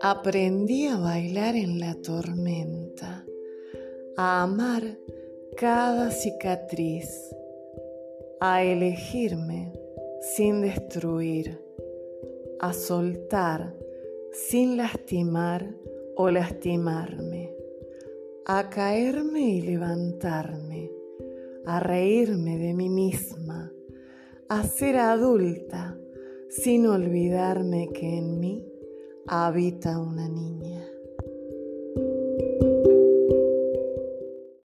Aprendí a bailar en la tormenta, a amar cada cicatriz, a elegirme sin destruir, a soltar sin lastimar o lastimarme, a caerme y levantarme, a reírme de mí misma, a ser adulta sin olvidarme que en mí habita una niña.